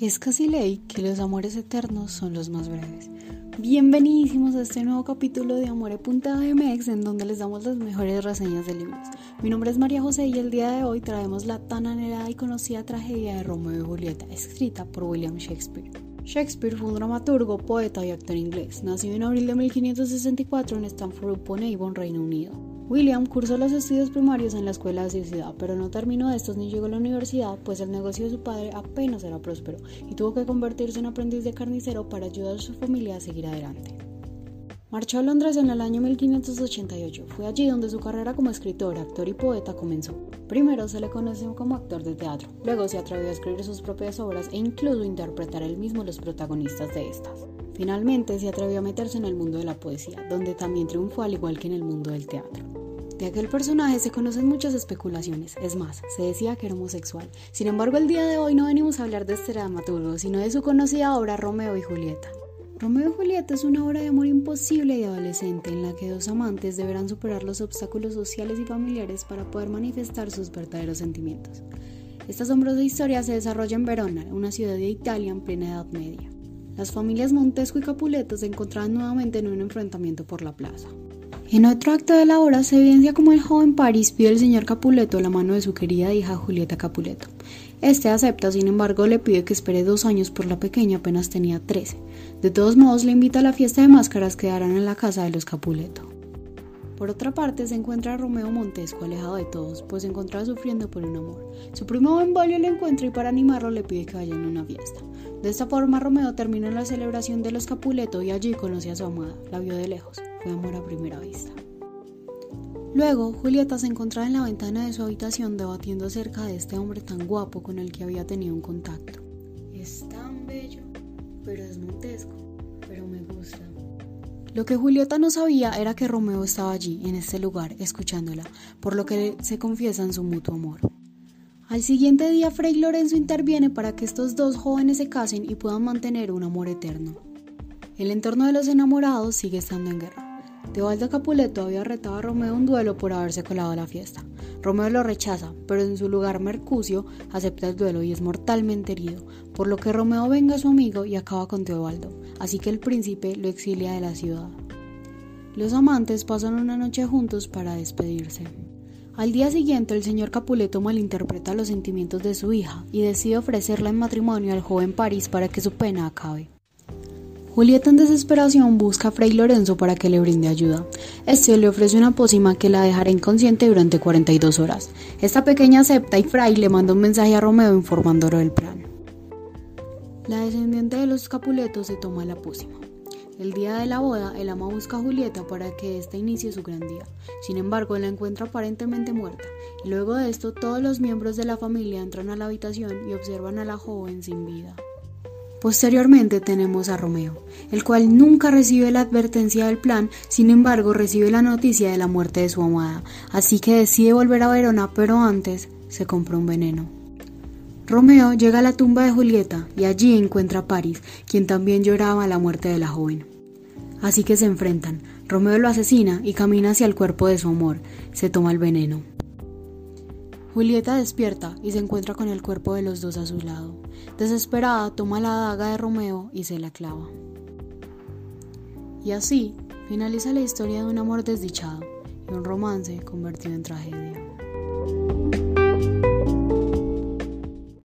Es casi ley que los amores eternos son los más breves. Bienvenidísimos a este nuevo capítulo de Amore.mx en donde les damos las mejores reseñas de libros. Mi nombre es María José y el día de hoy traemos la tan anhelada y conocida tragedia de Romeo y Julieta, escrita por William Shakespeare. Shakespeare fue un dramaturgo, poeta y actor inglés. Nacido en abril de 1564 en Stamford upon Avon, Reino Unido. William cursó los estudios primarios en la escuela de su ciudad, pero no terminó estos ni llegó a la universidad, pues el negocio de su padre apenas era próspero y tuvo que convertirse en aprendiz de carnicero para ayudar a su familia a seguir adelante. Marchó a Londres en el año 1588. Fue allí donde su carrera como escritor, actor y poeta comenzó. Primero se le conoció como actor de teatro, luego se atrevió a escribir sus propias obras e incluso interpretar él mismo los protagonistas de estas. Finalmente se atrevió a meterse en el mundo de la poesía, donde también triunfó al igual que en el mundo del teatro. De aquel personaje se conocen muchas especulaciones, es más, se decía que era homosexual. Sin embargo, el día de hoy no venimos a hablar de este dramaturgo, sino de su conocida obra Romeo y Julieta. Romeo y Julieta es una obra de amor imposible y adolescente en la que dos amantes deberán superar los obstáculos sociales y familiares para poder manifestar sus verdaderos sentimientos. Esta asombrosa historia se desarrolla en Verona, una ciudad de Italia en plena Edad Media. Las familias Montesco y Capuleto se encontraban nuevamente en un enfrentamiento por la plaza. En otro acto de la obra se evidencia como el joven París pide al señor Capuleto la mano de su querida hija Julieta Capuleto. Este acepta, sin embargo, le pide que espere dos años por la pequeña, apenas tenía 13. De todos modos, le invita a la fiesta de máscaras que darán en la casa de los Capuleto. Por otra parte, se encuentra Romeo Montesco alejado de todos, pues se encontraba sufriendo por un amor. Su primo Benvolio le encuentra y para animarlo le pide que vaya en una fiesta. De esta forma, Romeo termina la celebración de los Capuleto y allí conoce a su amada, la vio de lejos fue amor a primera vista. Luego, Julieta se encontraba en la ventana de su habitación debatiendo acerca de este hombre tan guapo con el que había tenido un contacto. Es tan bello, pero es montesco, pero me gusta. Lo que Julieta no sabía era que Romeo estaba allí, en este lugar, escuchándola, por lo que se confiesan su mutuo amor. Al siguiente día, Fray Lorenzo interviene para que estos dos jóvenes se casen y puedan mantener un amor eterno. El entorno de los enamorados sigue estando en guerra. Teobaldo Capuleto había retado a Romeo un duelo por haberse colado a la fiesta. Romeo lo rechaza, pero en su lugar Mercucio acepta el duelo y es mortalmente herido, por lo que Romeo venga a su amigo y acaba con Teobaldo, así que el príncipe lo exilia de la ciudad. Los amantes pasan una noche juntos para despedirse. Al día siguiente el señor Capuleto malinterpreta los sentimientos de su hija y decide ofrecerla en matrimonio al joven París para que su pena acabe. Julieta en desesperación busca a Fray Lorenzo para que le brinde ayuda. Este le ofrece una pócima que la dejará inconsciente durante 42 horas. Esta pequeña acepta y Fray le manda un mensaje a Romeo informándolo del plan. La descendiente de los Capuletos se toma la pócima. El día de la boda, el ama busca a Julieta para que ésta inicie su gran día. Sin embargo, la encuentra aparentemente muerta. Luego de esto, todos los miembros de la familia entran a la habitación y observan a la joven sin vida. Posteriormente tenemos a Romeo, el cual nunca recibe la advertencia del plan, sin embargo recibe la noticia de la muerte de su amada, así que decide volver a Verona, pero antes se compra un veneno. Romeo llega a la tumba de Julieta y allí encuentra a París, quien también lloraba la muerte de la joven. Así que se enfrentan. Romeo lo asesina y camina hacia el cuerpo de su amor. Se toma el veneno. Julieta despierta y se encuentra con el cuerpo de los dos a su lado. Desesperada, toma la daga de Romeo y se la clava. Y así finaliza la historia de un amor desdichado y un romance convertido en tragedia.